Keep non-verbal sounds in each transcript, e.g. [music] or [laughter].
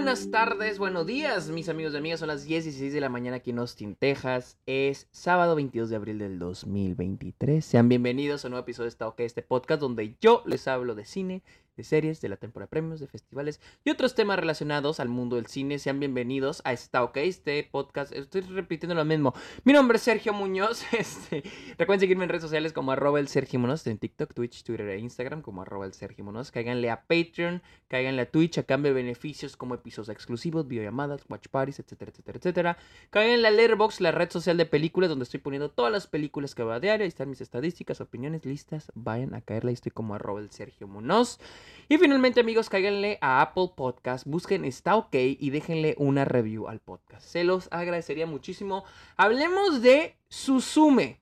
buenas tardes, buenos días, mis amigos y amigas. Son las 10 y 16 de la mañana aquí en Austin, Texas. Es sábado 22 de abril del 2023. Sean bienvenidos a un nuevo episodio de Esta OK, este podcast donde yo les hablo de cine, series, de la temporada de premios, de festivales y otros temas relacionados al mundo del cine. Sean bienvenidos a Está OK, este podcast. Estoy repitiendo lo mismo. Mi nombre es Sergio Muñoz. [laughs] Este, recuerden seguirme en redes sociales como arroba el Sergio Muñoz, en TikTok, Twitch, Twitter e Instagram como arroba el Sergio Muñoz. Cáiganle a Patreon, cáiganle a Twitch a cambio de beneficios como episodios exclusivos, videollamadas, watch parties, etcétera, etcétera, etcétera. Cáiganle a Letterboxd, la red social de películas donde estoy poniendo todas las películas que va a diario. Ahí están mis estadísticas, opiniones, listas. Vayan a caerle. Ahí estoy como arroba el Sergio Muñoz. Y finalmente, amigos, cáiganle a Apple Podcast, busquen Está OK y déjenle una review al podcast. Se los agradecería muchísimo. Hablemos de Suzume,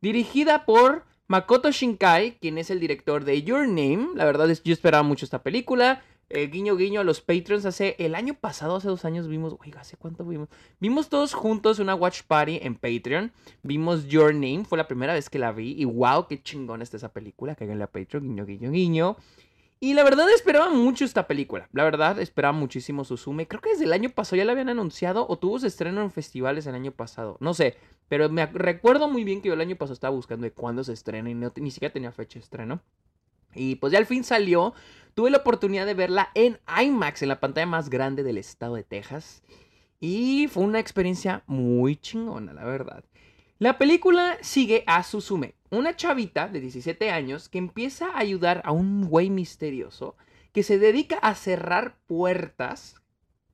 dirigida por Makoto Shinkai, quien es el director de Your Name. La verdad es yo esperaba mucho esta película. Eh, guiño guiño a los Patreons. Hace el año pasado, hace dos años, vimos. Oiga, ¿hace cuánto vimos? Vimos todos juntos una watch party en Patreon. Vimos Your Name, fue la primera vez que la vi. Y wow, qué chingón está esa película. Cáiganle a Patreon, guiño guiño guiño. Y la verdad esperaba mucho esta película. La verdad esperaba muchísimo Suzume. Creo que desde el año pasado ya la habían anunciado o tuvo su estreno en festivales el año pasado. No sé. Pero me recuerdo muy bien que yo el año pasado estaba buscando de cuándo se estrena y ni siquiera tenía fecha de estreno. Y pues ya al fin salió. Tuve la oportunidad de verla en IMAX, en la pantalla más grande del estado de Texas. Y fue una experiencia muy chingona, la verdad. La película sigue a Suzume, una chavita de 17 años que empieza a ayudar a un güey misterioso que se dedica a cerrar puertas.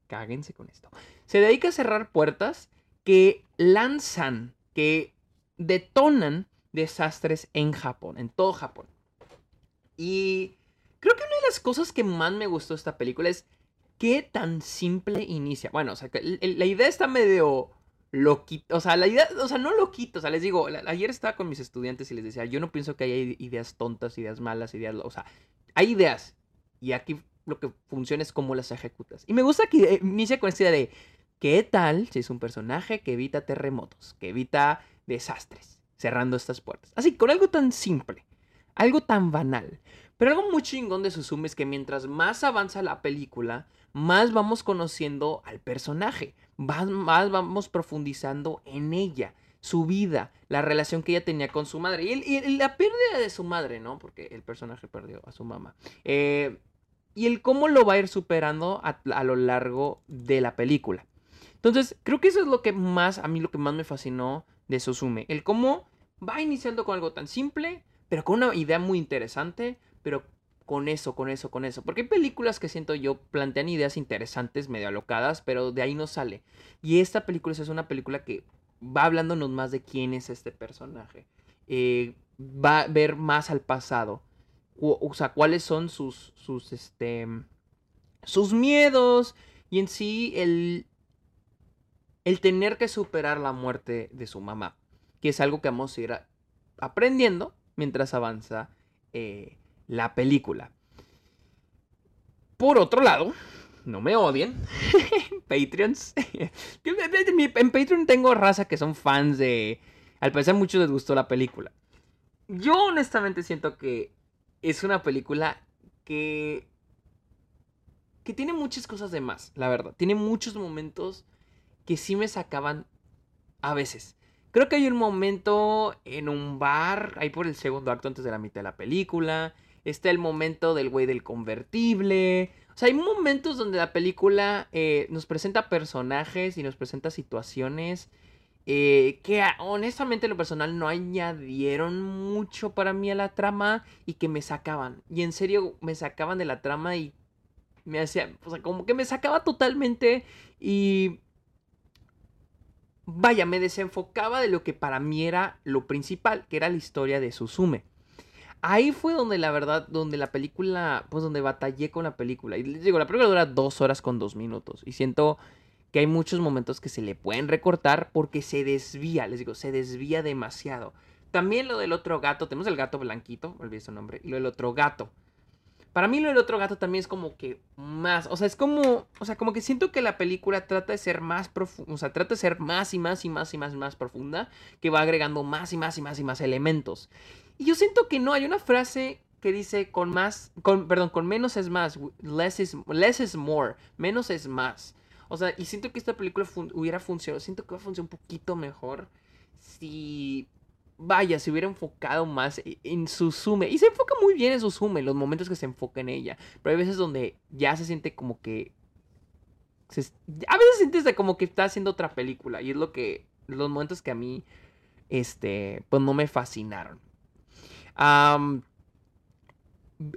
Cáguense con esto. Se dedica a cerrar puertas que lanzan, que detonan desastres en Japón, en todo Japón. Y creo que una de las cosas que más me gustó de esta película es qué tan simple inicia. Bueno, o sea, que la idea está medio loquito, o sea, la idea, o sea, no loquito, o sea, les digo, ayer estaba con mis estudiantes y les decía, yo no pienso que haya ideas tontas, ideas malas, ideas, o sea, hay ideas y aquí lo que funciona es cómo las ejecutas. Y me gusta que eh, inicia con esta idea de, ¿qué tal si es un personaje que evita terremotos, que evita desastres, cerrando estas puertas? Así, con algo tan simple, algo tan banal. Pero algo muy chingón de Suzume es que mientras más avanza la película, más vamos conociendo al personaje, más, vamos profundizando en ella, su vida, la relación que ella tenía con su madre y, la pérdida de su madre, ¿no? Porque el personaje perdió a su mamá. Eh, y el cómo lo va a ir superando a, lo largo de la película. Entonces, creo que eso es lo que más, a mí lo que más me fascinó de Suzume. El cómo va iniciando con algo tan simple, pero con una idea muy interesante, pero con eso, con eso, con eso. Porque hay películas que siento yo plantean ideas interesantes, medio alocadas, pero de ahí no sale. Y esta película es una película que va hablándonos más de quién es este personaje. Eh, va a ver más al pasado. O, sea, cuáles son sus, sus, este, sus miedos. Y en sí, el, el tener que superar la muerte de su mamá. Que es algo que vamos a ir aprendiendo mientras avanza eh, la película. Por otro lado, no me odien, [laughs] Patreons. [laughs] en Patreon tengo raza que son fans de... Al parecer muchos les gustó la película. Yo honestamente siento que es una película que... Que tiene muchas cosas de más, la verdad. Tiene muchos momentos que sí me sacaban a veces. Creo que hay un momento en un bar, ahí por el segundo acto antes de la mitad de la película Está el momento del güey del convertible. O sea, hay momentos donde la película eh, nos presenta personajes y nos presenta situaciones eh, que honestamente en lo personal no añadieron mucho para mí a la trama y que me sacaban. Y en serio me sacaban de la trama y me hacía, o sea, como que me sacaba totalmente y... Vaya, me desenfocaba de lo que para mí era lo principal, que era la historia de Suzume. Ahí fue donde la verdad, donde la película, pues donde batallé con la película. Y les digo, la película dura dos horas con dos minutos. Y siento que hay muchos momentos que se le pueden recortar porque se desvía, les digo, se desvía demasiado. También lo del otro gato, tenemos el gato blanquito, olvidé su nombre, y lo del otro gato. Para mí lo del otro gato también es como que más, o sea, es como, o sea, como que siento que la película trata de ser más profunda, o sea, trata de ser más y más y más y más y más profunda, que va agregando más y más y más y más elementos. Y yo siento que no, hay una frase que dice con más, con, perdón, con menos es más, less is, less is more, menos es más. O sea, y siento que esta película hubiera funcionado, siento que va a funcionar un poquito mejor si, vaya, se hubiera enfocado más e, en Susume. Y se enfoca muy bien en Susume, los momentos que se enfoca en ella. Pero hay veces donde ya se siente como que... a veces sientes como que está haciendo otra película. Y es lo que... Los momentos que a mí, este, pues no me fascinaron.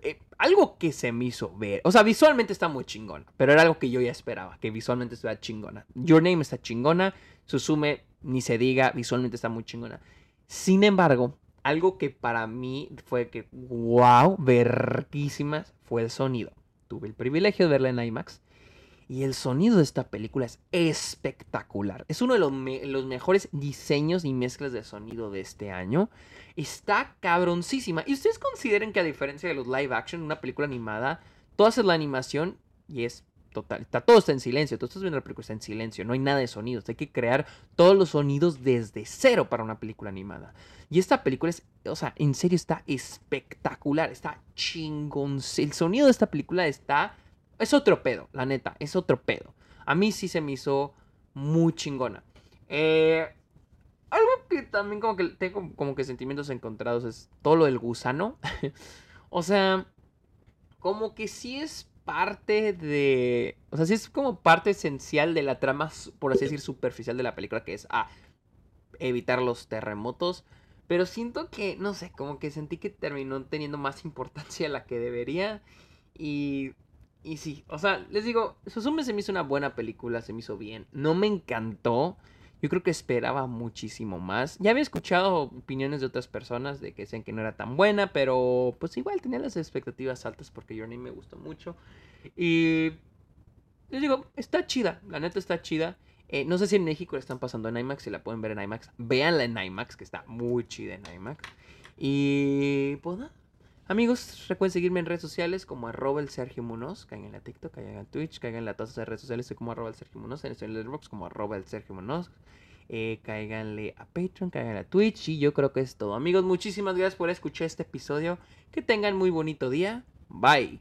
Eh, algo que se me hizo ver. O sea, visualmente está muy chingona. Pero era algo que yo ya esperaba. Que visualmente estuviera chingona. Your Name está chingona. Susume, ni se diga. Visualmente está muy chingona. Sin embargo, algo que para mí fue que, wow, verguísimas, fue el sonido. Tuve el privilegio de verla en IMAX. Y el sonido de esta película es espectacular. Es uno de los, mejores diseños y mezclas de sonido de este año. Está cabroncísima. Y ustedes consideren que a diferencia de los live action, una película animada, tú haces la animación y es total. Está, todo está en silencio. Tú estás viendo la película, está en silencio. No hay nada de sonidos. Hay que crear todos los sonidos desde cero para una película animada. Y esta película es, o sea, en serio está espectacular. Está chingón. El sonido de esta película está es otro pedo, la neta, es otro pedo. A mí sí se me hizo muy chingona. Eh, algo que también como que tengo como que sentimientos encontrados es todo lo del gusano. [laughs] o sea, como que sí es parte de... O sea, sí es como parte esencial de la trama, por así decir, superficial de la película, que es a evitar los terremotos. Pero siento que, no sé, como que sentí que terminó teniendo más importancia de la que debería. Y y sí, o sea, les digo, Susume se me hizo una buena película, se me hizo bien. No me encantó. Yo creo que esperaba muchísimo más. Ya había escuchado opiniones de otras personas de que decían que no era tan buena, pero pues igual tenía las expectativas altas porque Journey me gustó mucho. Y les digo, está chida, la neta está chida. Eh, no sé si en México la están pasando en IMAX, si la pueden ver en IMAX. Véanla en IMAX, que está muy chida en IMAX. Y pues Amigos, recuerden seguirme en redes sociales como arroba el Sergio Munoz. Caigan en la TikTok, caigan en Twitch, caigan en la todas de redes sociales. Como arroba el Sergio Munoz. En el como arroba el Sergio Munoz. Eh, a Patreon, cáiganle a Twitch. Y yo creo que es todo. Amigos, muchísimas gracias por escuchar este episodio. Que tengan muy bonito día. Bye.